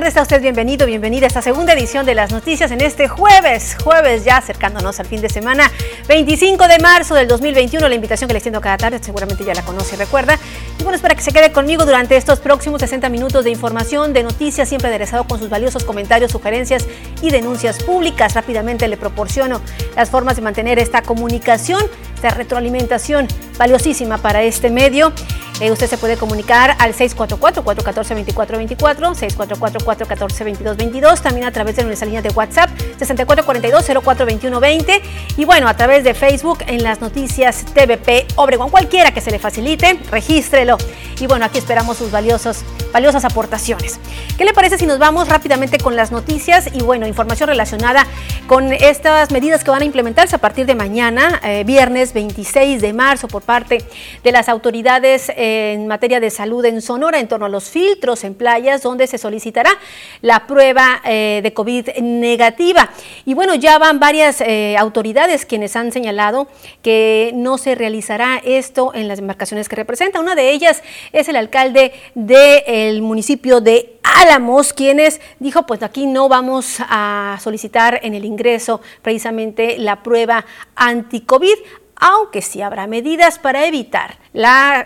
tardes, a usted bienvenido, bienvenida a esta segunda edición de las noticias en este jueves, jueves ya acercándonos al fin de semana, 25 de marzo del 2021, la invitación que le extiendo cada tarde, seguramente ya la conoce y recuerda. Y bueno, es para que se quede conmigo durante estos próximos 60 minutos de información, de noticias, siempre aderezado con sus valiosos comentarios, sugerencias y denuncias públicas. Rápidamente le proporciono las formas de mantener esta comunicación, esta retroalimentación valiosísima para este medio. Eh, usted se puede comunicar al 644-414-2424, 644-414-2222, también a través de nuestra línea de WhatsApp 6442-042120 y bueno, a través de Facebook en las noticias TVP Obregón, cualquiera que se le facilite, regístrelo. Y bueno, aquí esperamos sus valiosos, valiosas aportaciones. ¿Qué le parece si nos vamos rápidamente con las noticias y bueno, información relacionada con estas medidas que van a implementarse a partir de mañana, eh, viernes 26 de marzo, por parte de las autoridades? Eh, en materia de salud en Sonora en torno a los filtros en playas donde se solicitará la prueba eh, de COVID negativa. Y bueno, ya van varias eh, autoridades quienes han señalado que no se realizará esto en las embarcaciones que representa. Una de ellas es el alcalde del municipio de Álamos, quienes dijo, pues aquí no vamos a solicitar en el ingreso precisamente la prueba anti-COVID aunque sí habrá medidas para evitar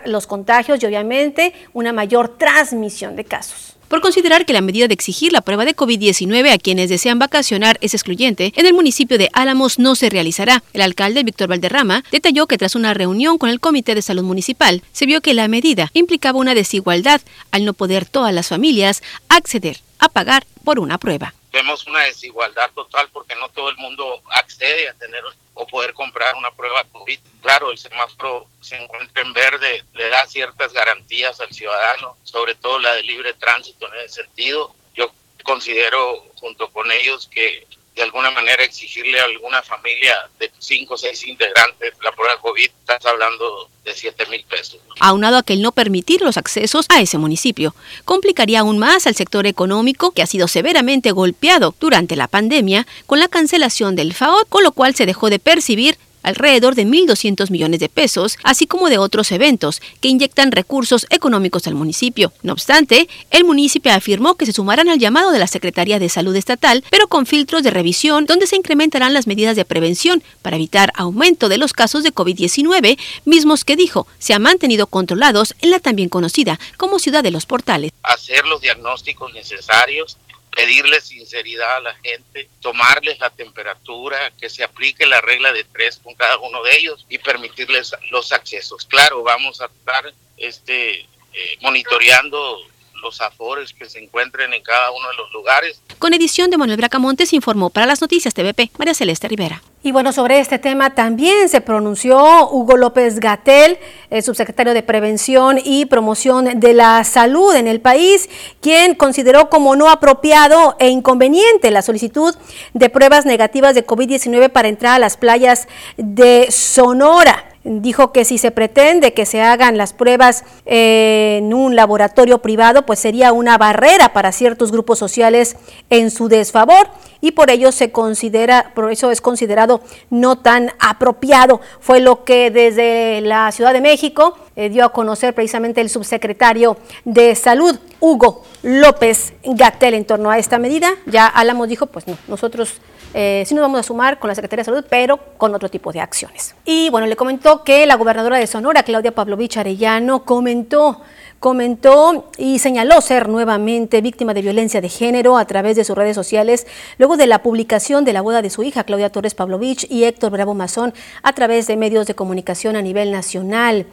los contagios y obviamente una mayor transmisión de casos por considerar que la medida de exigir la prueba de COVID-19 a quienes desean vacacionar es excluyente, en el municipio de Álamos no se realizará. El alcalde Víctor Valderrama detalló que tras una reunión con el Comité de Salud Municipal, se vio que la medida implicaba una desigualdad al no poder todas las familias acceder a pagar por una prueba. Vemos una desigualdad total porque no todo el mundo accede a tener o poder comprar una prueba COVID. Claro, el semáforo se encuentra en verde, le da ciertas garantías al ciudadano, sobre todo la de libre tránsito en ese sentido. Yo considero junto con ellos que de alguna manera exigirle a alguna familia de cinco o seis integrantes la prueba COVID, estás hablando de 7 mil pesos. Aunado a que el no permitir los accesos a ese municipio complicaría aún más al sector económico que ha sido severamente golpeado durante la pandemia con la cancelación del FAO, con lo cual se dejó de percibir alrededor de 1.200 millones de pesos, así como de otros eventos que inyectan recursos económicos al municipio. No obstante, el municipio afirmó que se sumarán al llamado de la Secretaría de Salud Estatal, pero con filtros de revisión donde se incrementarán las medidas de prevención para evitar aumento de los casos de COVID-19, mismos que dijo se han mantenido controlados en la también conocida como Ciudad de los Portales. Hacer los diagnósticos necesarios pedirle sinceridad a la gente, tomarles la temperatura, que se aplique la regla de tres con cada uno de ellos y permitirles los accesos. Claro, vamos a estar este, eh, monitoreando los afores que se encuentren en cada uno de los lugares. Con edición de Manuel Bracamontes informó para las noticias TVP María Celeste Rivera. Y bueno, sobre este tema también se pronunció Hugo López Gatel, el subsecretario de Prevención y Promoción de la Salud en el país, quien consideró como no apropiado e inconveniente la solicitud de pruebas negativas de COVID-19 para entrar a las playas de Sonora dijo que si se pretende que se hagan las pruebas en un laboratorio privado, pues sería una barrera para ciertos grupos sociales en su desfavor y por ello se considera, por eso es considerado no tan apropiado. Fue lo que desde la Ciudad de México eh, dio a conocer precisamente el subsecretario de Salud, Hugo López Gatel, en torno a esta medida. Ya Álamos dijo, pues no, nosotros eh, sí nos vamos a sumar con la Secretaría de Salud, pero con otro tipo de acciones. Y bueno, le comentó que la gobernadora de Sonora, Claudia Pavlovich Arellano, comentó comentó y señaló ser nuevamente víctima de violencia de género a través de sus redes sociales luego de la publicación de la boda de su hija Claudia Torres Pavlovich y Héctor Bravo Mazón a través de medios de comunicación a nivel nacional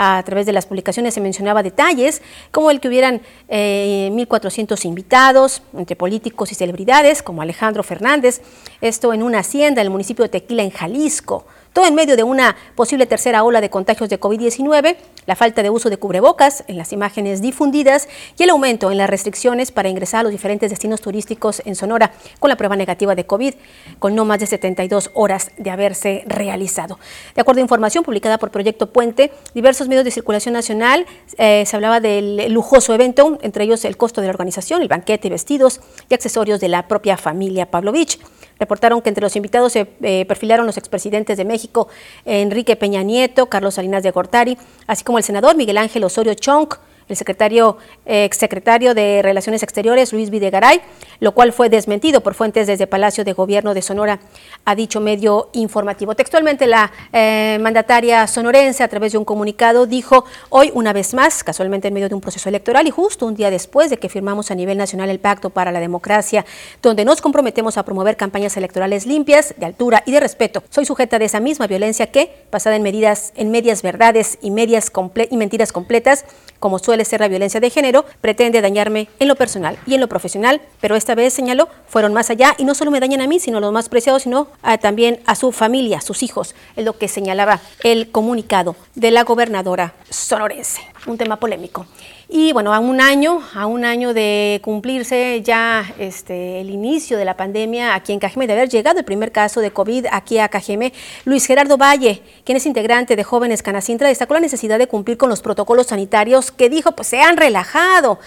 a través de las publicaciones se mencionaba detalles como el que hubieran 1.400 eh, invitados entre políticos y celebridades como Alejandro Fernández, esto en una hacienda en el municipio de Tequila en Jalisco. En medio de una posible tercera ola de contagios de COVID-19, la falta de uso de cubrebocas en las imágenes difundidas y el aumento en las restricciones para ingresar a los diferentes destinos turísticos en Sonora con la prueba negativa de COVID, con no más de 72 horas de haberse realizado. De acuerdo a información publicada por Proyecto Puente, diversos medios de circulación nacional eh, se hablaba del lujoso evento, entre ellos el costo de la organización, el banquete, vestidos y accesorios de la propia familia Pavlovich. Reportaron que entre los invitados se eh, perfilaron los expresidentes de México, Enrique Peña Nieto, Carlos Salinas de Gortari, así como el senador Miguel Ángel Osorio Chong, el secretario, exsecretario de Relaciones Exteriores, Luis Videgaray, lo cual fue desmentido por fuentes desde Palacio de Gobierno de Sonora, a dicho medio informativo. Textualmente, la eh, mandataria sonorense, a través de un comunicado, dijo hoy, una vez más, casualmente en medio de un proceso electoral y justo un día después de que firmamos a nivel nacional el Pacto para la Democracia, donde nos comprometemos a promover campañas electorales limpias, de altura y de respeto. Soy sujeta de esa misma violencia que, basada en medidas, en medias verdades y medias y mentiras completas, como suele ser la violencia de género, pretende dañarme en lo personal y en lo profesional, pero esta vez, señaló, fueron más allá y no solo me dañan a mí, sino a los más preciados, sino también a su familia, a sus hijos, es lo que señalaba el comunicado de la gobernadora sonorense. Un tema polémico. Y bueno, a un año, a un año de cumplirse ya este, el inicio de la pandemia aquí en Cajeme, de haber llegado el primer caso de COVID aquí a Cajeme, Luis Gerardo Valle, quien es integrante de Jóvenes Canacintra, destacó la necesidad de cumplir con los protocolos sanitarios que dijo, pues se han relajado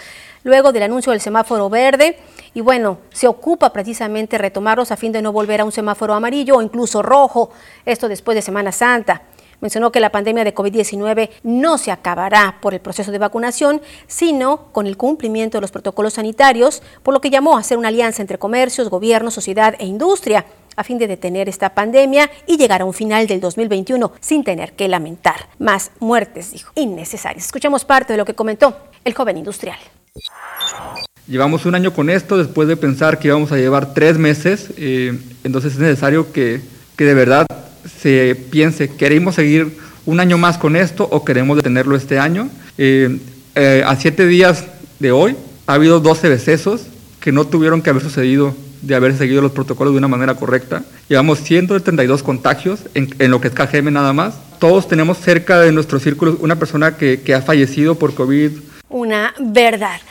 luego del anuncio del semáforo verde y bueno, se ocupa precisamente retomarlos a fin de no volver a un semáforo amarillo o incluso rojo, esto después de Semana Santa. Mencionó que la pandemia de COVID-19 no se acabará por el proceso de vacunación, sino con el cumplimiento de los protocolos sanitarios, por lo que llamó a hacer una alianza entre comercios, gobierno, sociedad e industria a fin de detener esta pandemia y llegar a un final del 2021 sin tener que lamentar más muertes, dijo, innecesarias. Escuchamos parte de lo que comentó el joven industrial. Llevamos un año con esto después de pensar que íbamos a llevar tres meses, eh, entonces es necesario que, que de verdad se piense, ¿queremos seguir un año más con esto o queremos detenerlo este año? Eh, eh, a siete días de hoy ha habido 12 decesos que no tuvieron que haber sucedido de haber seguido los protocolos de una manera correcta. Llevamos 132 contagios en, lo que es KGM nada más. Todos tenemos cerca de nuestro círculo una persona que, que ha fallecido por COVID. Una verdad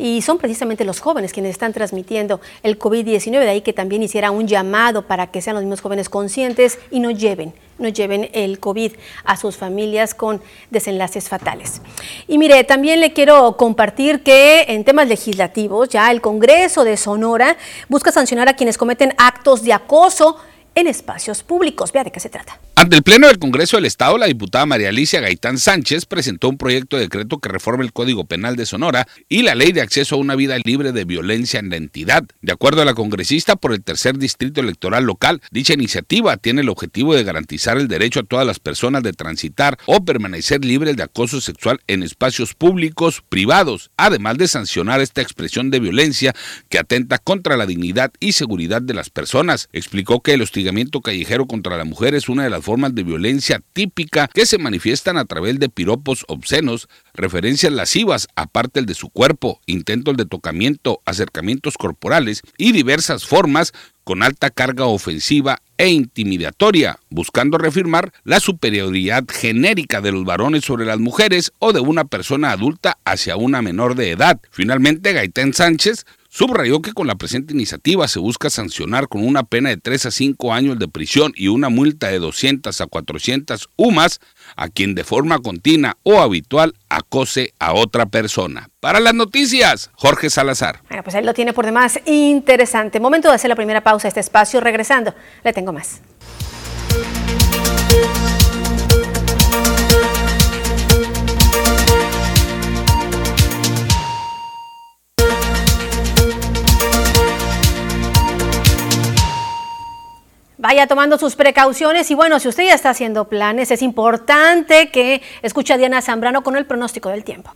y son precisamente los jóvenes quienes están transmitiendo el COVID-19, de ahí que también hiciera un llamado para que sean los mismos jóvenes conscientes y no lleven no lleven el COVID a sus familias con desenlaces fatales. Y mire, también le quiero compartir que en temas legislativos ya el Congreso de Sonora busca sancionar a quienes cometen actos de acoso en espacios públicos. Vea de qué se trata. Ante el Pleno del Congreso del Estado, la diputada María Alicia Gaitán Sánchez presentó un proyecto de decreto que reforma el Código Penal de Sonora y la Ley de Acceso a una Vida Libre de Violencia en la entidad. De acuerdo a la congresista por el tercer distrito electoral local, dicha iniciativa tiene el objetivo de garantizar el derecho a todas las personas de transitar o permanecer libres de acoso sexual en espacios públicos, privados, además de sancionar esta expresión de violencia que atenta contra la dignidad y seguridad de las personas. Explicó que el hostigamiento callejero contra la mujer es una de las formas de violencia típica que se manifiestan a través de piropos obscenos, referencias lascivas aparte el de su cuerpo, intentos de tocamiento, acercamientos corporales y diversas formas con alta carga ofensiva e intimidatoria, buscando reafirmar la superioridad genérica de los varones sobre las mujeres o de una persona adulta hacia una menor de edad. Finalmente, Gaitán Sánchez Subrayó que con la presente iniciativa se busca sancionar con una pena de 3 a 5 años de prisión y una multa de 200 a 400 UMAS a quien de forma continua o habitual acose a otra persona. Para las noticias, Jorge Salazar. Bueno, pues él lo tiene por demás interesante. Momento de hacer la primera pausa a este espacio. Regresando, le tengo más. Vaya tomando sus precauciones y bueno, si usted ya está haciendo planes, es importante que escuche a Diana Zambrano con el pronóstico del tiempo.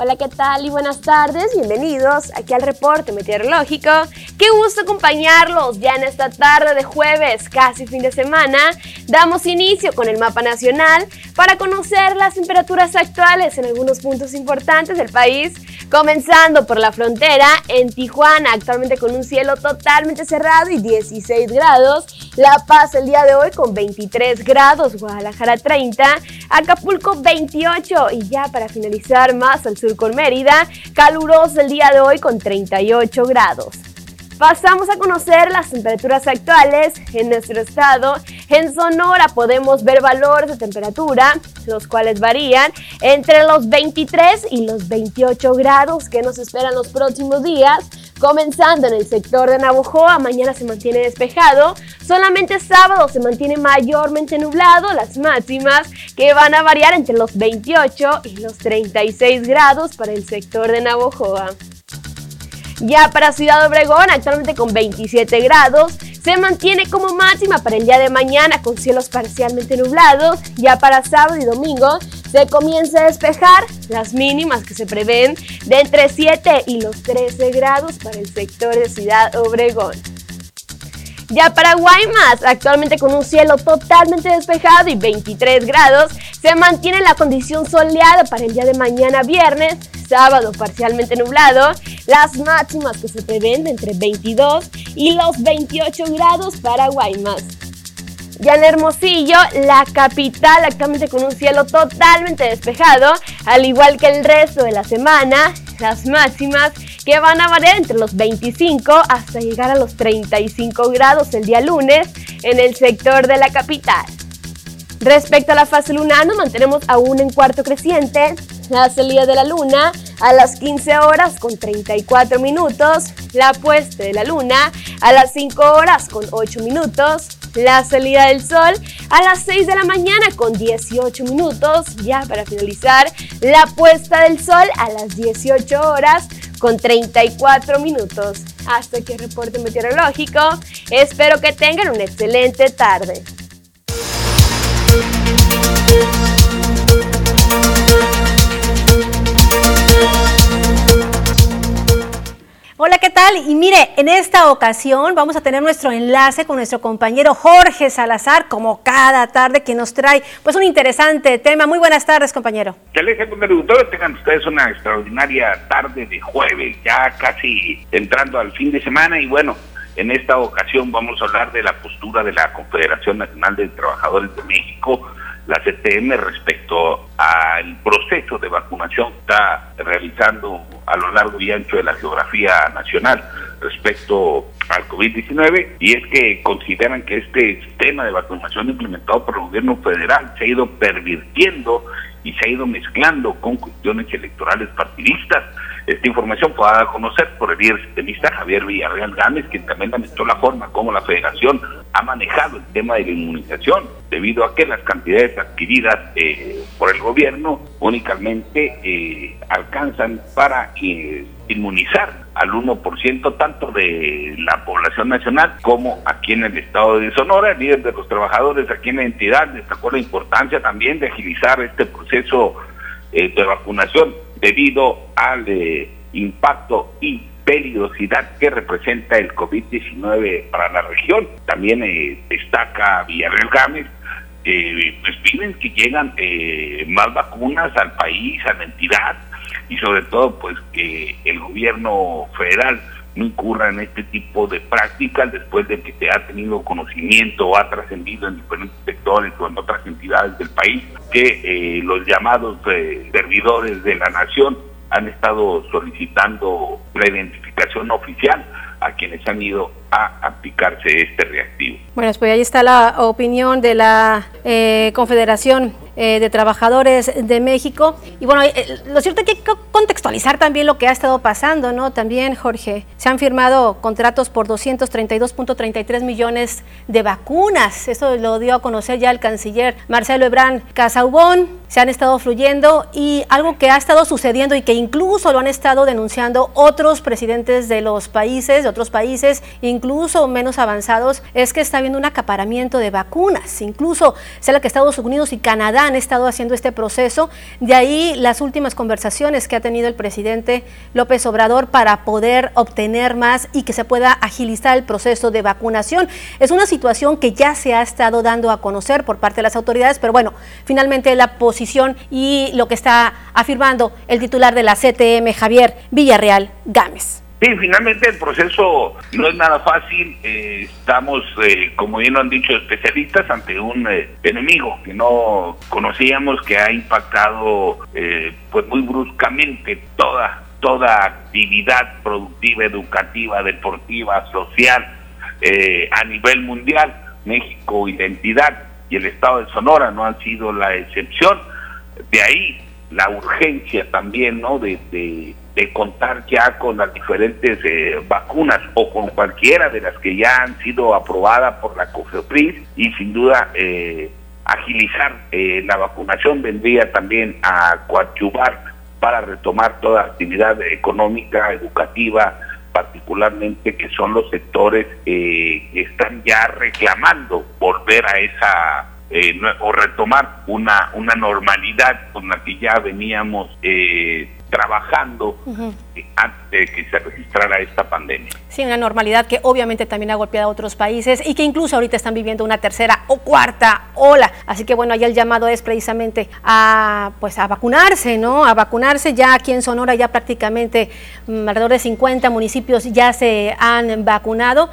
Hola, ¿qué tal? Y buenas tardes, bienvenidos aquí al reporte meteorológico. Qué gusto acompañarlos ya en esta tarde de jueves, casi fin de semana. Damos inicio con el mapa nacional para conocer las temperaturas actuales en algunos puntos importantes del país, comenzando por la frontera en Tijuana, actualmente con un cielo totalmente cerrado y 16 grados. La Paz el día de hoy con 23 grados, Guadalajara 30, Acapulco 28 y ya para finalizar más al sur con Mérida, caluroso el día de hoy con 38 grados. Pasamos a conocer las temperaturas actuales en nuestro estado. En Sonora podemos ver valores de temperatura, los cuales varían entre los 23 y los 28 grados que nos esperan los próximos días. Comenzando en el sector de Navojoa, mañana se mantiene despejado, solamente sábado se mantiene mayormente nublado, las máximas que van a variar entre los 28 y los 36 grados para el sector de Navojoa. Ya para Ciudad Obregón, actualmente con 27 grados, se mantiene como máxima para el día de mañana con cielos parcialmente nublados. Ya para sábado y domingo se comienza a despejar las mínimas que se prevén de entre 7 y los 13 grados para el sector de Ciudad Obregón. Ya para Guaymas, actualmente con un cielo totalmente despejado y 23 grados, se mantiene la condición soleada para el día de mañana viernes, sábado parcialmente nublado, las máximas que se prevén de entre 22 y los 28 grados para Guaymas. Ya en Hermosillo, la capital actualmente con un cielo totalmente despejado, al igual que el resto de la semana, las máximas que van a variar entre los 25 hasta llegar a los 35 grados el día lunes en el sector de la capital. Respecto a la fase lunar, nos mantenemos aún en cuarto creciente. La salida de la luna a las 15 horas con 34 minutos. La puesta de la luna a las 5 horas con 8 minutos. La salida del sol a las 6 de la mañana con 18 minutos. Ya para finalizar, la puesta del sol a las 18 horas con 34 minutos. Hasta aquí el reporte meteorológico. Espero que tengan una excelente tarde. Hola, ¿qué tal? Y mire, en esta ocasión vamos a tener nuestro enlace con nuestro compañero Jorge Salazar, como cada tarde, que nos trae pues un interesante tema. Muy buenas tardes, compañero. Televidentes, tengan ustedes una extraordinaria tarde de jueves, ya casi entrando al fin de semana y bueno, en esta ocasión vamos a hablar de la postura de la Confederación Nacional de Trabajadores de México la CTM respecto al proceso de vacunación que está realizando a lo largo y ancho de la geografía nacional respecto al COVID-19 y es que consideran que este sistema de vacunación implementado por el gobierno federal se ha ido pervirtiendo y se ha ido mezclando con cuestiones electorales partidistas esta información fue dada a conocer por el líder sistemista Javier Villarreal Gámez, quien también lamentó la forma como la federación ha manejado el tema de la inmunización, debido a que las cantidades adquiridas eh, por el gobierno únicamente eh, alcanzan para eh, inmunizar al 1% tanto de la población nacional como aquí en el estado de Sonora. El líder de los trabajadores aquí en la entidad destacó la importancia también de agilizar este proceso de vacunación debido al eh, impacto y peligrosidad que representa el COVID-19 para la región. También eh, destaca Villarreal Gámez, eh, pues piden que llegan eh, más vacunas al país, a la entidad, y sobre todo pues que el gobierno federal no incurra en este tipo de prácticas después de que se ha tenido conocimiento o ha trascendido en diferentes sectores o en otras entidades del país que eh, los llamados eh, servidores de la nación han estado solicitando la identificación oficial a quienes han ido a aplicarse este reactivo. Bueno, pues ahí está la opinión de la eh, Confederación eh, de Trabajadores de México. Y bueno, eh, lo cierto es que hay que contextualizar también lo que ha estado pasando, ¿no? También, Jorge, se han firmado contratos por 232.33 millones de vacunas. Eso lo dio a conocer ya el canciller Marcelo Ebrán Casaubón. Se han estado fluyendo y algo que ha estado sucediendo y que incluso lo han estado denunciando otros presidentes de los países, de otros países, incluso menos avanzados, es que está habiendo un acaparamiento de vacunas. Incluso sea la que Estados Unidos y Canadá han estado haciendo este proceso. De ahí las últimas conversaciones que ha tenido el presidente López Obrador para poder obtener más y que se pueda agilizar el proceso de vacunación. Es una situación que ya se ha estado dando a conocer por parte de las autoridades, pero bueno, finalmente la posición y lo que está afirmando el titular de la CTM, Javier Villarreal Gámez. Sí, finalmente el proceso no es nada fácil. Eh, estamos, eh, como bien lo han dicho especialistas, ante un eh, enemigo que no conocíamos, que ha impactado pues muy bruscamente toda toda actividad productiva, educativa, deportiva, social a nivel mundial. México, identidad y el Estado de Sonora no han sido la excepción. De ahí la urgencia también, ¿no? de contar ya con las diferentes eh, vacunas o con cualquiera de las que ya han sido aprobadas por la COFEPRIS y sin duda eh, agilizar eh, la vacunación vendría también a coadyuvar para retomar toda actividad económica, educativa, particularmente que son los sectores que están ya reclamando volver a esa eh, o retomar una, una normalidad con la que ya veníamos eh, trabajando antes de que se registrara esta pandemia. Sí, una normalidad que obviamente también ha golpeado a otros países y que incluso ahorita están viviendo una tercera o cuarta ola. Así que bueno, ahí el llamado es precisamente a pues a vacunarse, ¿no? A vacunarse. Ya aquí en Sonora ya prácticamente mm, alrededor de 50 municipios ya se han vacunado.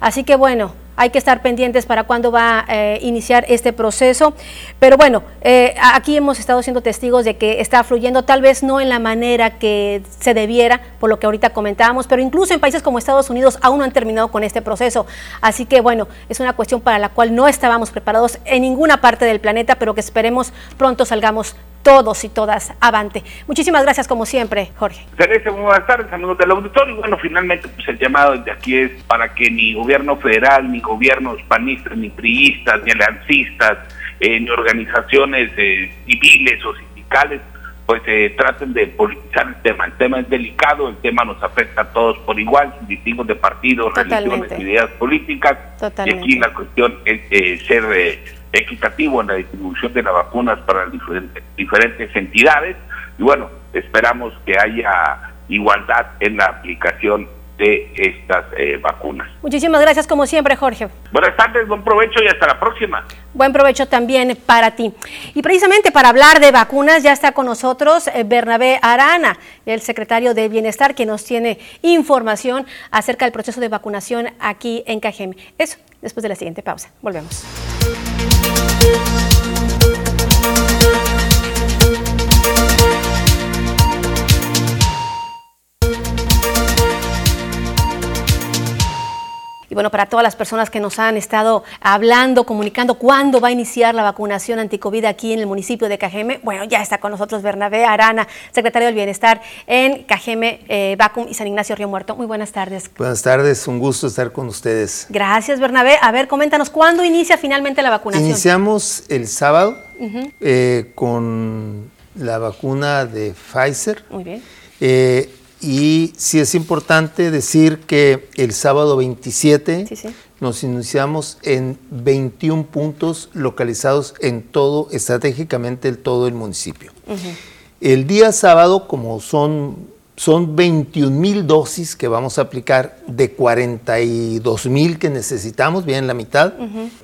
Así que bueno, hay que estar pendientes para cuándo va a eh, iniciar este proceso. Pero bueno, eh, aquí hemos estado siendo testigos de que está fluyendo, tal vez no en la manera que se debiera, por lo que ahorita comentábamos, pero incluso en países como Estados Unidos aún no han terminado con este proceso. Así que bueno, es una cuestión para la cual no estábamos preparados en ninguna parte del planeta, pero que esperemos pronto salgamos todos y todas avante. Muchísimas gracias como siempre, Jorge. Teresa, muy buenas tardes, amigos del auditorio. Bueno, finalmente pues el llamado de aquí es para que ni gobierno federal, ni gobiernos panistas, ni priistas, ni aliancistas, eh, ni organizaciones eh, civiles o sindicales pues eh, traten de politizar el tema. El tema es delicado, el tema nos afecta a todos por igual, sin distingos de partidos, religiones, ideas políticas. Y aquí la cuestión es ser equitativo en la distribución de las vacunas para las diferentes, diferentes entidades y bueno, esperamos que haya igualdad en la aplicación de estas eh, vacunas. Muchísimas gracias como siempre, Jorge. Buenas tardes, buen provecho y hasta la próxima. Buen provecho también para ti. Y precisamente para hablar de vacunas ya está con nosotros eh, Bernabé Arana, el secretario de Bienestar, que nos tiene información acerca del proceso de vacunación aquí en Cajem. Eso después de la siguiente pausa. Volvemos. Thank you. Bueno, para todas las personas que nos han estado hablando, comunicando cuándo va a iniciar la vacunación anticovid aquí en el municipio de Cajeme, bueno, ya está con nosotros Bernabé Arana, secretario del Bienestar en Cajeme, eh, Vacum y San Ignacio Río Muerto. Muy buenas tardes. Buenas tardes, un gusto estar con ustedes. Gracias, Bernabé. A ver, coméntanos, ¿cuándo inicia finalmente la vacunación? Iniciamos el sábado eh, con la vacuna de Pfizer. Muy bien. Eh, y sí es importante decir que el sábado 27 nos iniciamos en 21 puntos localizados en todo, estratégicamente en todo el municipio. El día sábado, como son son 21 mil dosis que vamos a aplicar de 42 mil que necesitamos, bien la mitad.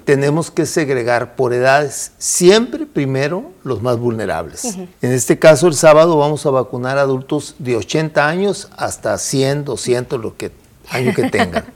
Tenemos que segregar por edades, siempre primero los más vulnerables. En este caso, el sábado vamos a vacunar adultos de 80 años hasta 100, 200, lo que año que tengan.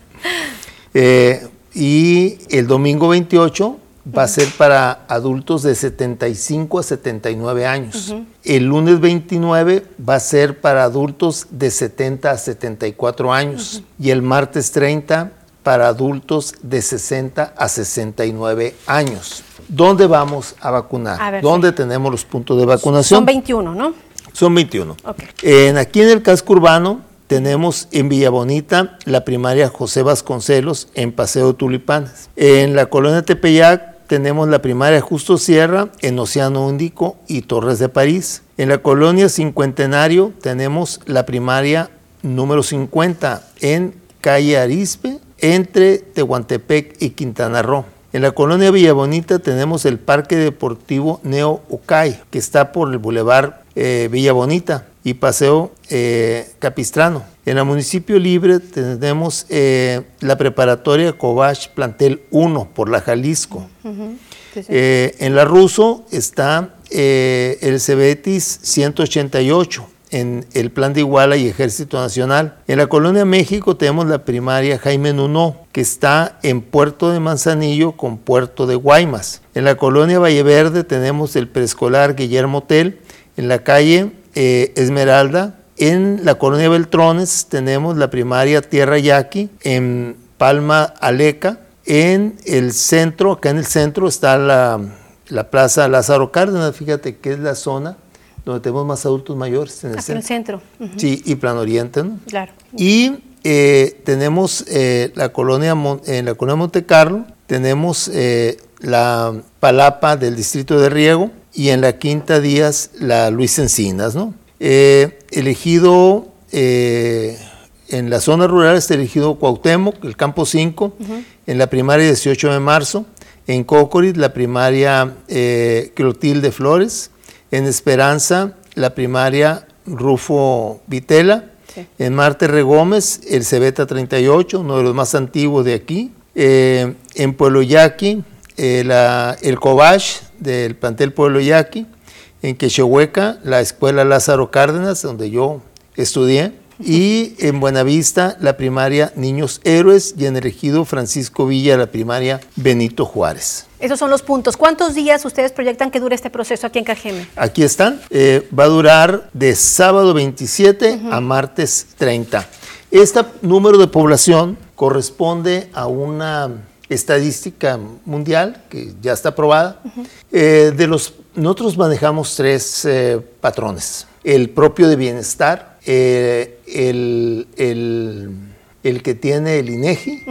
Eh, y el domingo 28 va a ser para adultos de 75 a 79 años. El lunes 29 va a ser para adultos de 70 a 74 años. Y el martes 30 para adultos de 60 a 69 años. ¿Dónde vamos a vacunar? ¿Dónde tenemos los puntos de vacunación? Son 21, ¿no? Son 21. En, aquí en el casco urbano tenemos en Villa Bonita la primaria José Vasconcelos en Paseo Tulipanes. En la colonia Tepeyac tenemos la primaria Justo Sierra en Océano Índico y Torres de París. En la colonia Cincuentenario tenemos la primaria número 50 en calle Arispe entre Tehuantepec y Quintana Roo. En la colonia Villabonita tenemos el Parque Deportivo Neo Ucay, que está por el Boulevard eh, Villa Bonita y Paseo eh, Capistrano. En el municipio libre tenemos eh, la preparatoria Cobach Plantel 1 por la Jalisco. Eh, en la Ruso está el Cebetis 188 en el Plan de Iguala y Ejército Nacional. En la Colonia México tenemos la primaria Jaime Nuno, que está en Puerto de Manzanillo con Puerto de Guaymas. En la Colonia Valleverde tenemos el preescolar Guillermo Hotel. En la calle eh, Esmeralda. En la colonia Beltrones tenemos la primaria Tierra Yaqui, en Palma Aleca. En el centro, acá en el centro está la, Plaza Lázaro Cárdenas, fíjate que es la zona donde tenemos más adultos mayores. En el, centro. En el centro. Sí, y Plan Oriente, ¿no? Claro. Y eh, tenemos eh, la colonia, en la colonia Monte Carlo, tenemos eh, la Palapa del distrito de Riego y en la Quinta Díaz la Luis Encinas, ¿no? Elegido en la zona rural está elegido Cuauhtémoc, el campo 5, en la primaria 18 de marzo, en Cocorit la primaria Clotilde Flores, en Esperanza la primaria Rufo Vitela, en Marte Regómez, el Cebeta 38, uno de los más antiguos de aquí. Eh, en Pueblo Yaqui, eh, el Cobach del plantel Pueblo Yaqui. En Quechehueca, la Escuela Lázaro Cárdenas, donde yo estudié. Y en Buenavista, la primaria Niños Héroes. Y en el ejido Francisco Villa, la primaria Benito Juárez. Esos son los puntos. ¿Cuántos días ustedes proyectan que dure este proceso aquí en Cajeme? Aquí están. Eh, va a durar de sábado 27 a martes 30. Este número de población corresponde a una estadística mundial que ya está aprobada. Eh, de los, nosotros manejamos tres eh, patrones. El propio de bienestar, el, el, que tiene el INEGI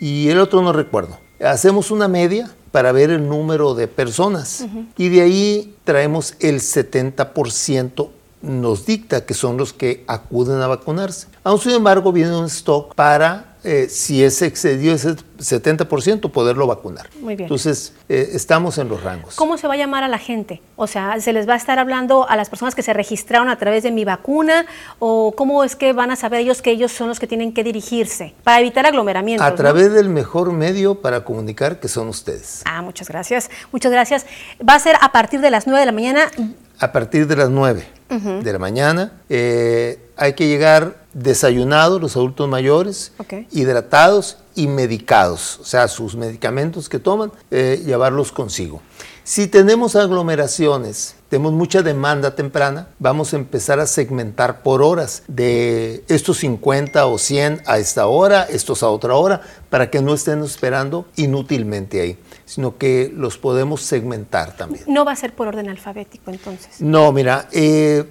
y el otro no recuerdo. Hacemos una media para ver el número de personas. Y de ahí traemos el 70% nos dicta que son los que acuden a vacunarse. Aún sin embargo, viene un stock para eh, si es excedido ese 70%, poderlo vacunar. Muy bien. Entonces, eh, estamos en los rangos. ¿Cómo se va a llamar a la gente? O sea, ¿se les va a estar hablando a las personas que se registraron a través de mi vacuna? ¿O cómo es que van a saber ellos que ellos son los que tienen que dirigirse? Para evitar aglomeramientos. A través del mejor medio para comunicar que son ustedes. Ah, muchas gracias. Muchas gracias. Va a ser a partir de las 9 de la mañana. A partir de las 9 de la mañana. Eh, hay que llegar desayunados los adultos mayores, hidratados y medicados, o sea, sus medicamentos que toman, eh, llevarlos consigo. Si tenemos aglomeraciones, tenemos mucha demanda temprana, vamos a empezar a segmentar por horas de estos 50 o 100 a esta hora, estos a otra hora, para que no estén esperando inútilmente ahí, sino que los podemos segmentar también. No va a ser por orden alfabético entonces. No, mira, eh,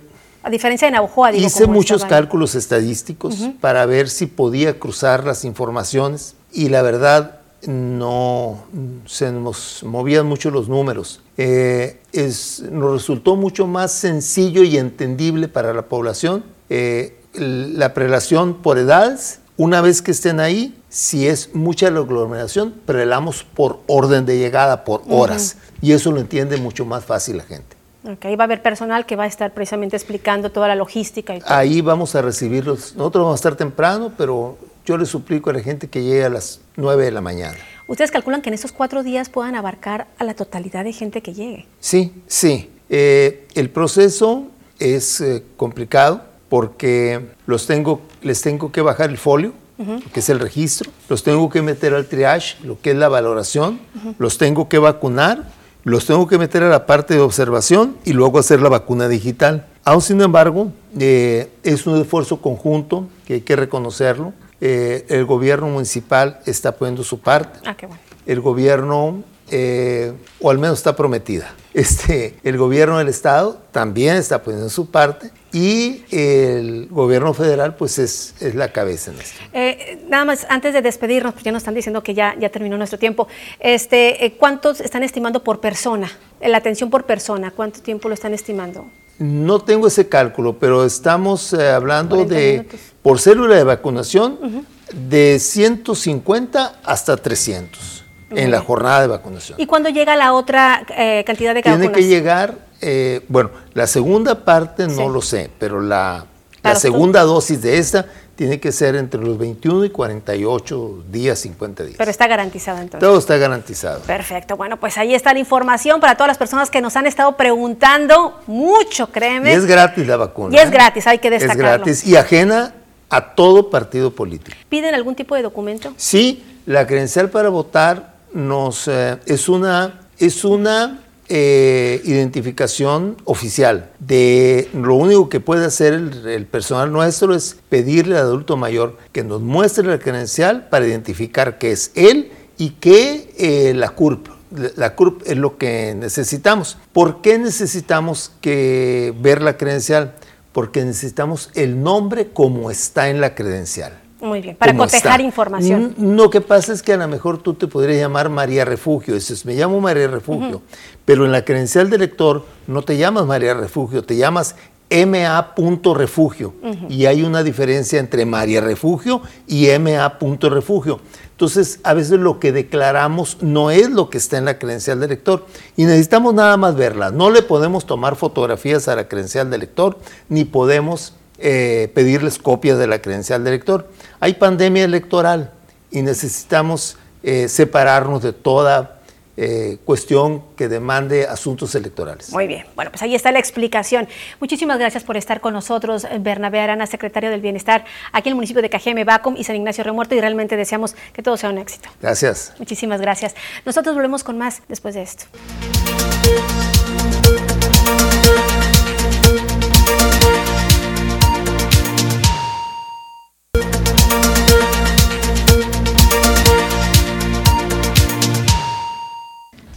a diferencia de Navajoa, digo, Hice muchos cálculos estadísticos para ver si podía cruzar las informaciones y la verdad no se nos movían mucho los números. Eh, es, nos resultó mucho más sencillo y entendible para la población eh, la prelación por edades. Una vez que estén ahí, si es mucha la aglomeración, prelamos por orden de llegada, por horas. Y eso lo entiende mucho más fácil la gente. Ahí va a haber personal que va a estar precisamente explicando toda la logística. Y Ahí vamos a recibirlos. Nosotros vamos a estar temprano, pero yo le suplico a la gente que llegue a las 9 de la mañana. ¿Ustedes calculan que en esos cuatro días puedan abarcar a la totalidad de gente que llegue? Sí, sí. Eh, el proceso es eh, complicado porque los tengo, les tengo que bajar el folio, que es el registro, los tengo que meter al triage, lo que es la valoración, los tengo que vacunar, los tengo que meter a la parte de observación y luego hacer la vacuna digital. Aún sin embargo, eh, es un esfuerzo conjunto que hay que reconocerlo. Eh, el gobierno municipal está poniendo su parte. Ah, qué bueno. El gobierno, eh, o al menos está prometida. Este, el gobierno del estado también está poniendo su parte y el gobierno federal pues es, es la cabeza en esto. Eh, nada más, antes de despedirnos, porque ya nos están diciendo que ya, ya terminó nuestro tiempo, este, ¿cuántos están estimando por persona? La atención por persona, ¿cuánto tiempo lo están estimando? No tengo ese cálculo, pero estamos hablando de por célula de vacunación de 150 hasta 300 en la jornada de vacunación. ¿Y cuándo llega la otra eh, cantidad de Tiene que llegar, eh, bueno, la segunda parte no lo sé, pero la, la segunda dosis de esta tiene que ser entre los 21 y 48 días, 50 días. Pero está garantizado entonces. Todo está garantizado. Perfecto. Bueno, pues ahí está la información para todas las personas que nos han estado preguntando mucho, créeme. Y es gratis la vacuna. Y es ¿eh? gratis, hay que destacarlo. Es gratis y ajena a todo partido político. ¿Piden algún tipo de documento? Sí, la credencial para votar nos eh, es una es una eh, identificación oficial. De lo único que puede hacer el, personal nuestro es pedirle al adulto mayor que nos muestre la credencial para identificar que es él y que eh, la CURP, la CURP es lo que necesitamos. ¿Por qué necesitamos que ver la credencial? Porque necesitamos el nombre como está en la credencial. Muy bien, para cotejar información. Lo que pasa es que a lo mejor tú te podrías llamar María Refugio, dices, me llamo María Refugio, pero en la credencial de lector no te llamas María Refugio, te llamas MA. Refugio. Y hay una diferencia entre María Refugio y MA. Refugio. Entonces, a veces lo que declaramos no es lo que está en la credencial de lector y necesitamos nada más verla. No le podemos tomar fotografías a la credencial de lector ni podemos eh, pedirles copias de la credencial de lector. Hay pandemia electoral y necesitamos eh, separarnos de toda eh, cuestión que demande asuntos electorales. Muy bien, bueno, pues ahí está la explicación. Muchísimas gracias por estar con nosotros, Bernabé Arana, secretario del Bienestar aquí en el municipio de Cajeme, Bacom y San Ignacio Remuerto, y realmente deseamos que todo sea un éxito. Gracias. Muchísimas gracias. Nosotros volvemos con más después de esto.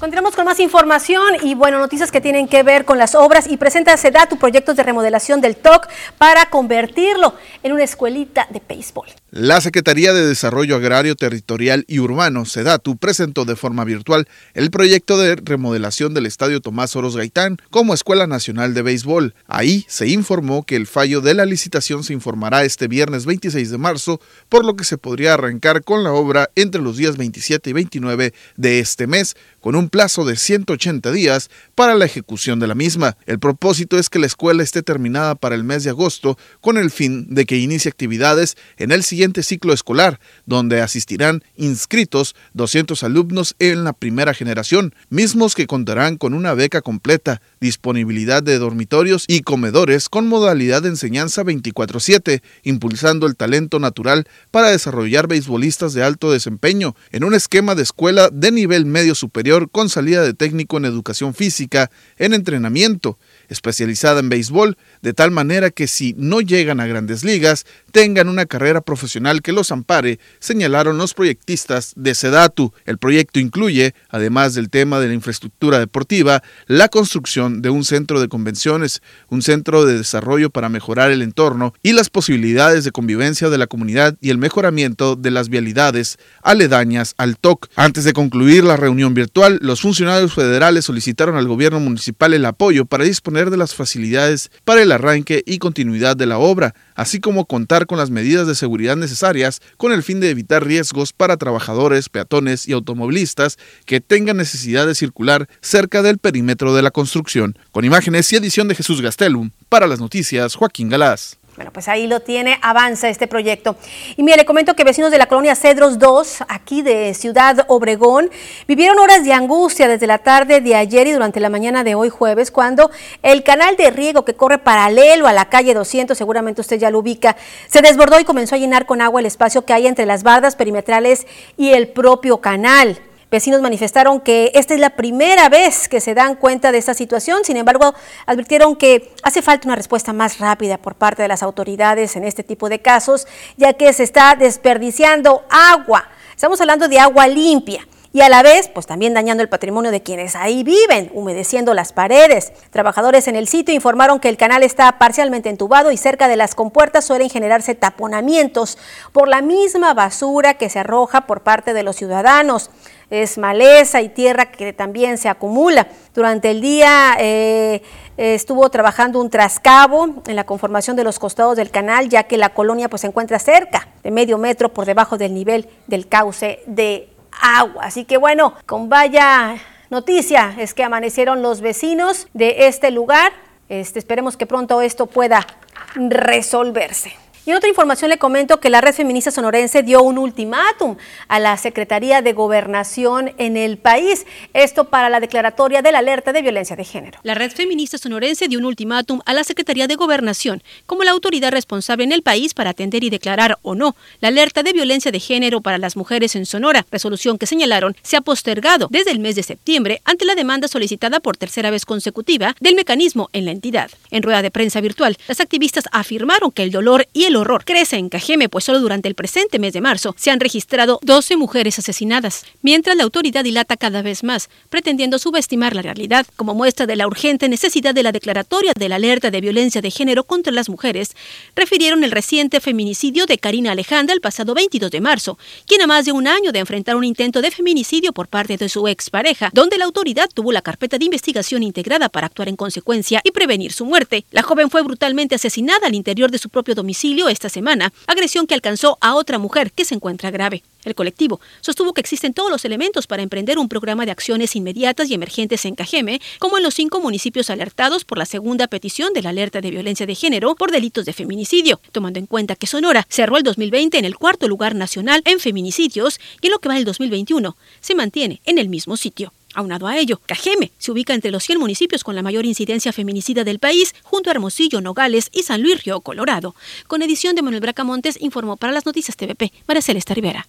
Continuamos con más información y bueno, noticias que tienen que ver con las obras y presenta SEDATU proyectos de remodelación del TOC para convertirlo en una escuelita de béisbol. La Secretaría de Desarrollo Agrario, Territorial y Urbano, SEDATU, presentó de forma virtual el proyecto de remodelación del Estadio Tomás Oros Gaitán como Escuela Nacional de Béisbol. Ahí se informó que el fallo de la licitación se informará este viernes 26 de marzo, por lo que se podría arrancar con la obra entre los días 27 y 29 de este mes, con un plazo de 180 días para la ejecución de la misma. El propósito es que la escuela esté terminada para el mes de agosto con el fin de que inicie actividades en el siguiente ciclo escolar, donde asistirán inscritos 200 alumnos en la primera generación, mismos que contarán con una beca completa, disponibilidad de dormitorios y comedores con modalidad de enseñanza 24/7, impulsando el talento natural para desarrollar beisbolistas de alto desempeño en un esquema de escuela de nivel medio superior con salida de técnico en educación física, en entrenamiento, especializada en béisbol, de tal manera que si no llegan a grandes ligas, tengan una carrera profesional que los ampare, señalaron los proyectistas de Sedatu. El proyecto incluye, además del tema de la infraestructura deportiva, la construcción de un centro de convenciones, un centro de desarrollo para mejorar el entorno y las posibilidades de convivencia de la comunidad y el mejoramiento de las vialidades aledañas al TOC. Antes de concluir la reunión virtual, los funcionarios federales solicitaron al gobierno municipal el apoyo para disponer de las facilidades para el arranque y continuidad de la obra, así como contar con las medidas de seguridad necesarias con el fin de evitar riesgos para trabajadores, peatones y automovilistas que tengan necesidad de circular cerca del perímetro de la construcción. Con imágenes y edición de Jesús Gastelum, para las noticias, Joaquín Galás. Bueno, pues ahí lo tiene, avanza este proyecto. Y mire, le comento que vecinos de la colonia Cedros 2, aquí de Ciudad Obregón, vivieron horas de angustia desde la tarde de ayer y durante la mañana de hoy jueves, cuando el canal de riego que corre paralelo a la calle 200, seguramente usted ya lo ubica, se desbordó y comenzó a llenar con agua el espacio que hay entre las bardas perimetrales y el propio canal. Vecinos manifestaron que esta es la primera vez que se dan cuenta de esta situación, sin embargo, advirtieron que hace falta una respuesta más rápida por parte de las autoridades en este tipo de casos, ya que se está desperdiciando agua. Estamos hablando de agua limpia y a la vez, pues también dañando el patrimonio de quienes ahí viven, humedeciendo las paredes. Trabajadores en el sitio informaron que el canal está parcialmente entubado y cerca de las compuertas suelen generarse taponamientos por la misma basura que se arroja por parte de los ciudadanos es maleza y tierra que también se acumula. Durante el día eh, estuvo trabajando un trascabo en la conformación de los costados del canal, ya que la colonia pues, se encuentra cerca de medio metro por debajo del nivel del cauce de agua. Así que bueno, con vaya noticia es que amanecieron los vecinos de este lugar. Este, esperemos que pronto esto pueda resolverse. Y en otra información le comento que la Red Feminista Sonorense dio un ultimátum a la Secretaría de Gobernación en el país, esto para la declaratoria de la alerta de violencia de género. La Red Feminista Sonorense dio un ultimátum a la Secretaría de Gobernación como la autoridad responsable en el país para atender y declarar o no la alerta de violencia de género para las mujeres en Sonora, resolución que señalaron se ha postergado desde el mes de septiembre ante la demanda solicitada por tercera vez consecutiva del mecanismo en la entidad. En rueda de prensa virtual, las activistas afirmaron que el dolor y el el horror crece en Cajeme, pues solo durante el presente mes de marzo se han registrado 12 mujeres asesinadas, mientras la autoridad dilata cada vez más, pretendiendo subestimar la realidad. Como muestra de la urgente necesidad de la declaratoria de la alerta de violencia de género contra las mujeres, refirieron el reciente feminicidio de Karina Alejandra el pasado 22 de marzo, quien a más de un año de enfrentar un intento de feminicidio por parte de su expareja, donde la autoridad tuvo la carpeta de investigación integrada para actuar en consecuencia y prevenir su muerte. La joven fue brutalmente asesinada al interior de su propio domicilio esta semana, agresión que alcanzó a otra mujer que se encuentra grave. El colectivo sostuvo que existen todos los elementos para emprender un programa de acciones inmediatas y emergentes en Cajeme, como en los cinco municipios alertados por la segunda petición de la alerta de violencia de género por delitos de feminicidio, tomando en cuenta que Sonora cerró el 2020 en el cuarto lugar nacional en feminicidios y en lo que va el 2021 se mantiene en el mismo sitio. Aunado a ello, Cajeme se ubica entre los 100 municipios con la mayor incidencia feminicida del país, junto a Hermosillo, Nogales y San Luis Río Colorado. Con edición de Manuel Bracamontes, informó para las noticias TVP, María Celeste Rivera.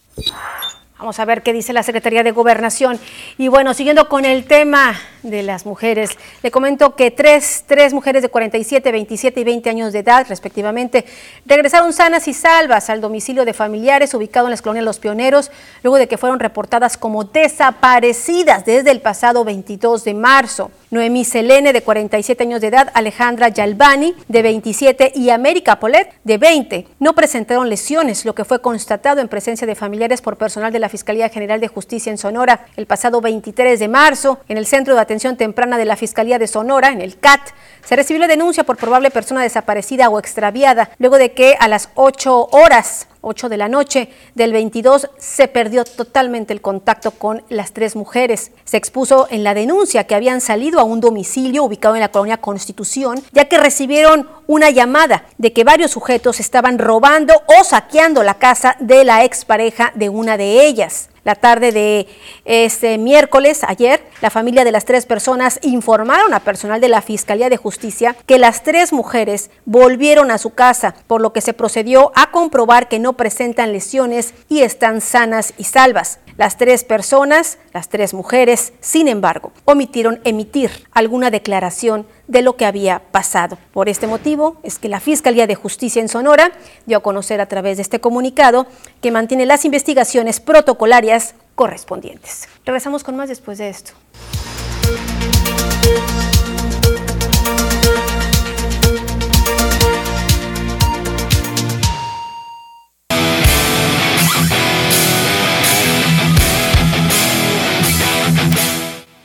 Vamos a ver qué dice la Secretaría de Gobernación. Y bueno, siguiendo con el tema de las mujeres, le comento que tres, tres mujeres de 47, 27 y 20 años de edad, respectivamente, regresaron sanas y salvas al domicilio de familiares ubicado en las colonias Los Pioneros, luego de que fueron reportadas como desaparecidas desde el pasado 22 de marzo. Noemí Selene, de 47 años de edad, Alejandra Yalbani, de 27, y América Polet, de 20, no presentaron lesiones, lo que fue constatado en presencia de familiares por personal de la Fiscalía General de Justicia en Sonora el pasado 23 de marzo. En el Centro de Atención Temprana de la Fiscalía de Sonora, en el CAT, se recibió la denuncia por probable persona desaparecida o extraviada, luego de que a las 8 horas 8 de la noche del 22 se perdió totalmente el contacto con las tres mujeres. Se expuso en la denuncia que habían salido a un domicilio ubicado en la colonia Constitución, ya que recibieron una llamada de que varios sujetos estaban robando o saqueando la casa de la expareja de una de ellas. La tarde de este miércoles, ayer, la familia de las tres personas informaron a personal de la Fiscalía de Justicia que las tres mujeres volvieron a su casa, por lo que se procedió a comprobar que no presentan lesiones y están sanas y salvas. Las tres personas, las tres mujeres, sin embargo, omitieron emitir alguna declaración de lo que había pasado. Por este motivo es que la Fiscalía de Justicia en Sonora dio a conocer a través de este comunicado que mantiene las investigaciones protocolarias correspondientes. Regresamos con más después de esto.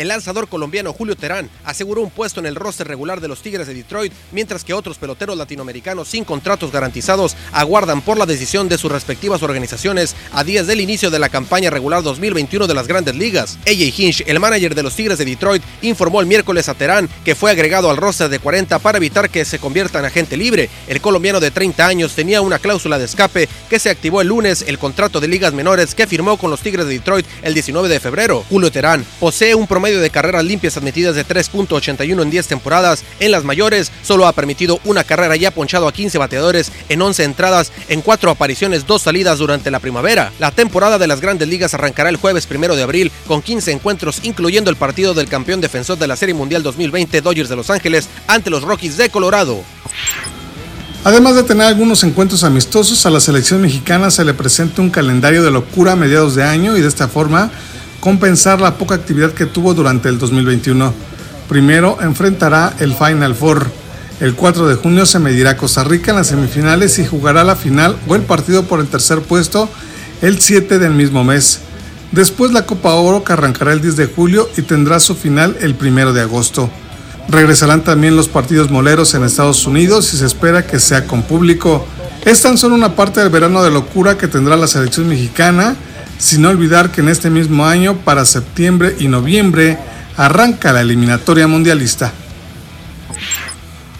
El lanzador colombiano Julio Terán aseguró un puesto en el roster regular de los Tigres de Detroit, mientras que otros peloteros latinoamericanos sin contratos garantizados aguardan por la decisión de sus respectivas organizaciones a días del inicio de la campaña regular 2021 de las grandes ligas. AJ Hinch, el manager de los Tigres de Detroit, informó el miércoles a Terán que fue agregado al roster de 40 para evitar que se convierta en agente libre. El colombiano de 30 años tenía una cláusula de escape que se activó el lunes el contrato de ligas menores que firmó con los Tigres de Detroit el 19 de febrero. Julio Terán posee un promedio de carreras limpias admitidas de 3.81 en 10 temporadas. En las mayores, solo ha permitido una carrera y ha ponchado a 15 bateadores en 11 entradas, en 4 apariciones, 2 salidas durante la primavera. La temporada de las grandes ligas arrancará el jueves 1 de abril con 15 encuentros, incluyendo el partido del campeón defensor de la Serie Mundial 2020 Dodgers de Los Ángeles ante los Rockies de Colorado. Además de tener algunos encuentros amistosos, a la selección mexicana se le presenta un calendario de locura a mediados de año y de esta forma compensar la poca actividad que tuvo durante el 2021. Primero enfrentará el Final Four. El 4 de junio se medirá Costa Rica en las semifinales y jugará la final o el partido por el tercer puesto el 7 del mismo mes. Después la Copa Oro que arrancará el 10 de julio y tendrá su final el 1 de agosto. Regresarán también los partidos moleros en Estados Unidos y se espera que sea con público. Es tan solo una parte del verano de locura que tendrá la selección mexicana sin olvidar que en este mismo año, para septiembre y noviembre, arranca la eliminatoria mundialista.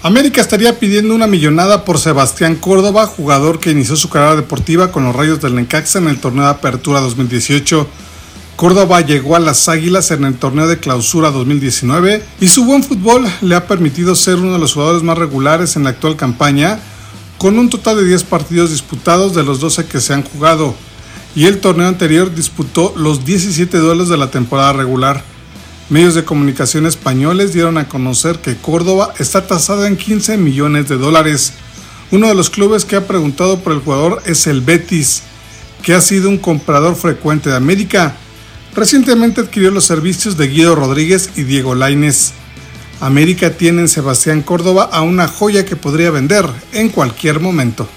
América estaría pidiendo una millonada por Sebastián Córdoba, jugador que inició su carrera deportiva con los Rayos del Necaxa en el torneo de Apertura 2018. Córdoba llegó a las Águilas en el torneo de Clausura 2019 y su buen fútbol le ha permitido ser uno de los jugadores más regulares en la actual campaña, con un total de 10 partidos disputados de los 12 que se han jugado y el torneo anterior disputó los 17 duelos de la temporada regular. Medios de comunicación españoles dieron a conocer que Córdoba está tasada en 15 millones de dólares. Uno de los clubes que ha preguntado por el jugador es el Betis, que ha sido un comprador frecuente de América. Recientemente adquirió los servicios de Guido Rodríguez y Diego Laines. América tiene en Sebastián Córdoba a una joya que podría vender en cualquier momento.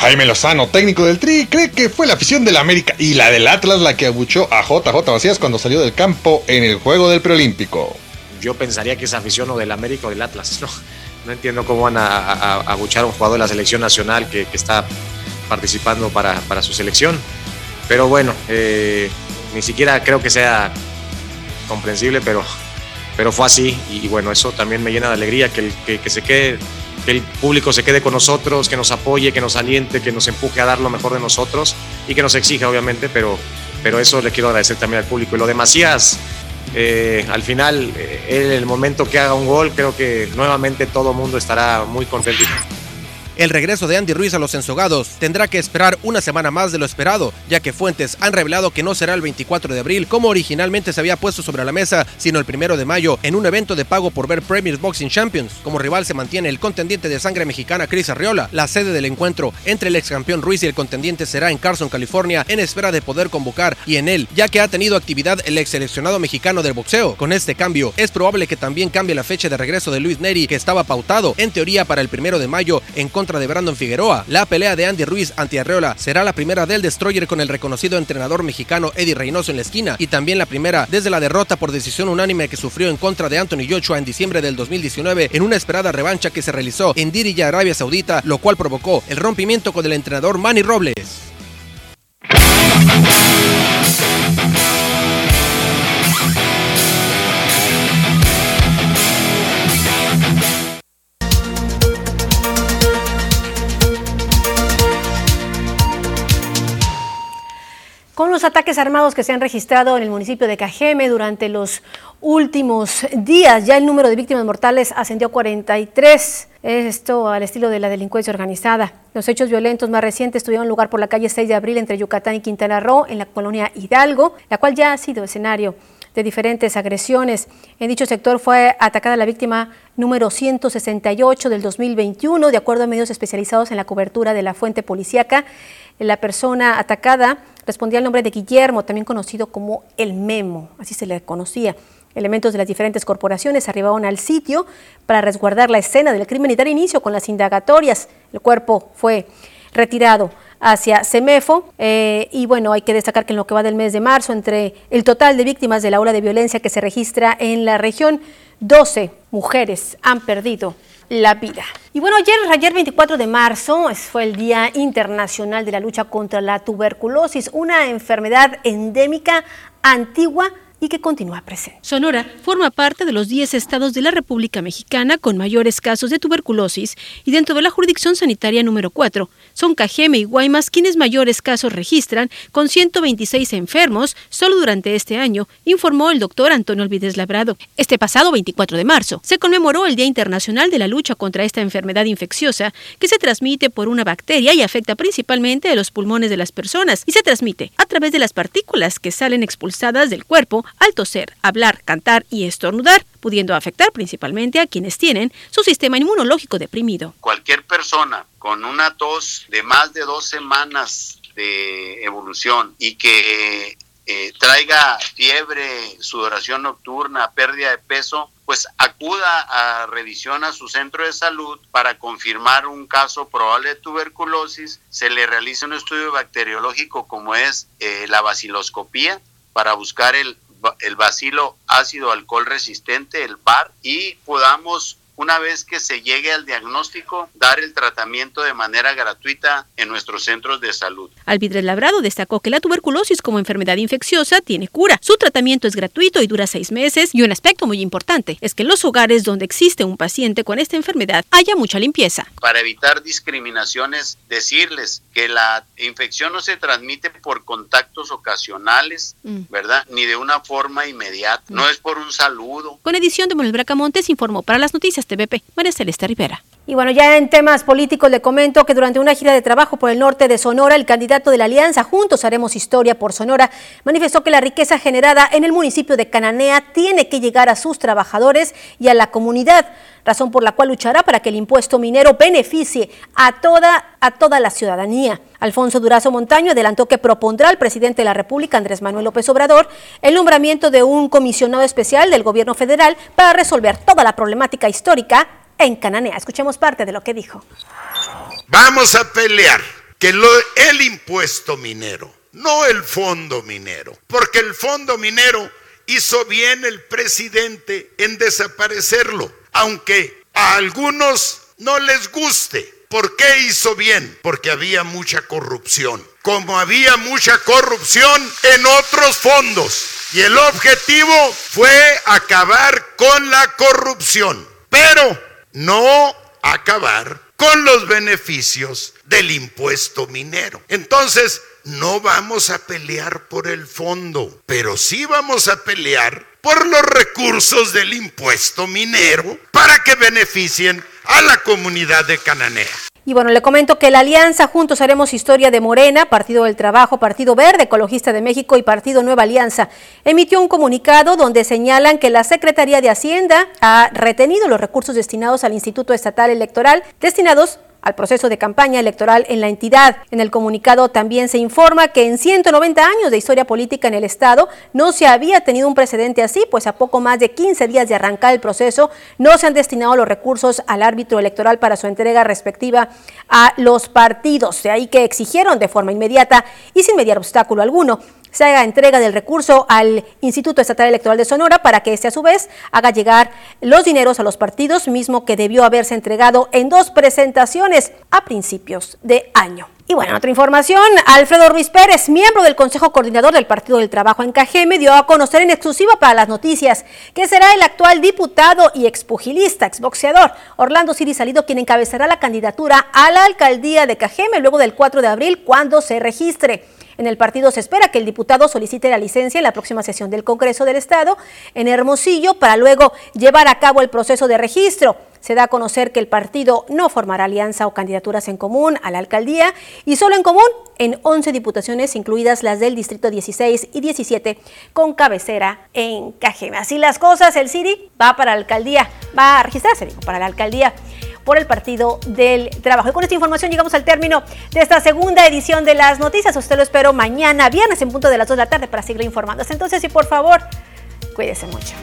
Jaime Lozano, técnico del Tri, cree que fue la afición del América y la del Atlas la que abuchó a JJ Macías cuando salió del campo en el juego del preolímpico. Yo pensaría que es afición o del América o del Atlas, ¿no? No entiendo cómo van a, abuchar a un jugador de la selección nacional que, está participando para, su selección. Pero bueno, eh, ni siquiera creo que sea comprensible, pero, pero fue así. Y, bueno, eso también me llena de alegría que, que se quede que el público se quede con nosotros, que nos apoye, que nos aliente, que nos empuje a dar lo mejor de nosotros y que nos exija, obviamente, pero, pero eso le quiero agradecer también al público. Y lo de Macías, eh, al final, eh, en el momento que haga un gol, creo que nuevamente todo el mundo estará muy contento. El regreso de Andy Ruiz a los ensogados tendrá que esperar una semana más de lo esperado, ya que fuentes han revelado que no será el 24 de abril como originalmente se había puesto sobre la mesa, sino el primero de mayo en un evento de pago por ver Premier Boxing Champions. Como rival se mantiene el contendiente de sangre mexicana Chris Arriola. La sede del encuentro entre el ex campeón Ruiz y el contendiente será en Carson, California, en espera de poder convocar y en él, ya que ha tenido actividad el ex seleccionado mexicano del boxeo. Con este cambio, es probable que también cambie la fecha de regreso de Luis Neri, que estaba pautado en teoría para el primero de mayo en contra de Brandon Figueroa. La pelea de Andy Ruiz ante Arreola será la primera del Destroyer con el reconocido entrenador mexicano Eddie Reynoso en la esquina y también la primera desde la derrota por decisión unánime que sufrió en contra de Anthony Joshua en diciembre del 2019 en una esperada revancha que se realizó en Diriyah, Arabia Saudita, lo cual provocó el rompimiento con el entrenador Manny Robles. Con los ataques armados que se han registrado en el municipio de Cajeme durante los últimos días, ya el número de víctimas mortales ascendió a 43. Esto al estilo de la delincuencia organizada. Los hechos violentos más recientes tuvieron lugar por la calle 6 de abril entre Yucatán y Quintana Roo, en la colonia Hidalgo, la cual ya ha sido escenario de diferentes agresiones. En dicho sector fue atacada la víctima número 168 del 2021, de acuerdo a medios especializados en la cobertura de la fuente policíaca. La persona atacada respondía al nombre de Guillermo, también conocido como el Memo, así se le conocía. Elementos de las diferentes corporaciones arribaron al sitio para resguardar la escena del crimen y dar inicio con las indagatorias. El cuerpo fue retirado hacia Semefo. Eh, y bueno, hay que destacar que en lo que va del mes de marzo, entre el total de víctimas de la ola de violencia que se registra en la región, 12 mujeres han perdido la vida. Y bueno, ayer, ayer 24 de marzo fue el Día Internacional de la Lucha contra la Tuberculosis, una enfermedad endémica antigua y que continúa presente. Sonora forma parte de los 10 estados de la República Mexicana con mayores casos de tuberculosis y dentro de la jurisdicción sanitaria número 4 son Cajeme y Guaymas quienes mayores casos registran con 126 enfermos solo durante este año, informó el doctor Antonio Olvides Labrado. Este pasado 24 de marzo se conmemoró el Día Internacional de la Lucha contra esta enfermedad infecciosa que se transmite por una bacteria y afecta principalmente a los pulmones de las personas y se transmite a través de las partículas que salen expulsadas del cuerpo al toser, hablar, cantar y estornudar, pudiendo afectar principalmente a quienes tienen su sistema inmunológico deprimido. Cualquier persona con una tos de más de dos semanas de evolución y que eh, traiga fiebre, sudoración nocturna, pérdida de peso, pues acuda a revisión a su centro de salud para confirmar un caso probable de tuberculosis, se le realiza un estudio bacteriológico como es eh, la baciloscopía para buscar el el bacilo ácido alcohol resistente, el BAR, y podamos una vez que se llegue al diagnóstico, dar el tratamiento de manera gratuita en nuestros centros de salud. Alvidres Labrado destacó que la tuberculosis como enfermedad infecciosa tiene cura. Su tratamiento es gratuito y dura seis meses y un aspecto muy importante es que en los hogares donde existe un paciente con esta enfermedad haya mucha limpieza. Para evitar discriminaciones, decirles que la infección no se transmite por contactos ocasionales, mm. ¿verdad? Ni de una forma inmediata. No es por un saludo. Con edición de Manuel Bracamontes informó para las noticias TVP, María Celeste Rivera. Y bueno, ya en temas políticos le comento que durante una gira de trabajo por el norte de Sonora, el candidato de la Alianza Juntos Haremos Historia por Sonora manifestó que la riqueza generada en el municipio de Cananea tiene que llegar a sus trabajadores y a la comunidad, razón por la cual luchará para que el impuesto minero beneficie a toda, a toda la ciudadanía. Alfonso Durazo Montaño adelantó que propondrá al presidente de la República, Andrés Manuel López Obrador, el nombramiento de un comisionado especial del gobierno federal para resolver toda la problemática histórica en Cananea. Escuchemos parte de lo que dijo. Vamos a pelear que lo, el impuesto minero, no el fondo minero, porque el fondo minero hizo bien el presidente en desaparecerlo, aunque a algunos no les guste. ¿Por qué hizo bien? Porque había mucha corrupción. Como había mucha corrupción en otros fondos. Y el objetivo fue acabar con la corrupción. Pero no acabar con los beneficios del impuesto minero. Entonces, no vamos a pelear por el fondo, pero sí vamos a pelear por los recursos del impuesto minero para que beneficien a la comunidad de Cananea. Y bueno, le comento que la alianza Juntos Haremos Historia de Morena, Partido del Trabajo, Partido Verde Ecologista de México y Partido Nueva Alianza emitió un comunicado donde señalan que la Secretaría de Hacienda ha retenido los recursos destinados al Instituto Estatal Electoral destinados al proceso de campaña electoral en la entidad. En el comunicado también se informa que en 190 años de historia política en el Estado no se había tenido un precedente así, pues a poco más de 15 días de arrancar el proceso no se han destinado los recursos al árbitro electoral para su entrega respectiva a los partidos. De ahí que exigieron de forma inmediata y sin mediar obstáculo alguno se haga entrega del recurso al Instituto Estatal Electoral de Sonora para que éste a su vez haga llegar los dineros a los partidos, mismo que debió haberse entregado en dos presentaciones a principios de año. Y bueno, otra información, Alfredo Ruiz Pérez, miembro del Consejo Coordinador del Partido del Trabajo en Cajeme, dio a conocer en exclusiva para las noticias que será el actual diputado y expugilista, exboxeador Orlando Siri Salido quien encabezará la candidatura a la alcaldía de Cajeme luego del 4 de abril cuando se registre. En el partido se espera que el diputado solicite la licencia en la próxima sesión del Congreso del Estado en Hermosillo para luego llevar a cabo el proceso de registro. Se da a conocer que el partido no formará alianza o candidaturas en común a la alcaldía y solo en común en 11 diputaciones, incluidas las del Distrito 16 y 17, con cabecera en Cajeme. Así las cosas, el CIRI va para la alcaldía, va a registrarse, digo, para la alcaldía por el Partido del Trabajo. Y con esta información llegamos al término de esta segunda edición de las noticias. Usted lo espero mañana, viernes, en punto de las 2 de la tarde para seguir informando. Entonces, y por favor, cuídese mucho.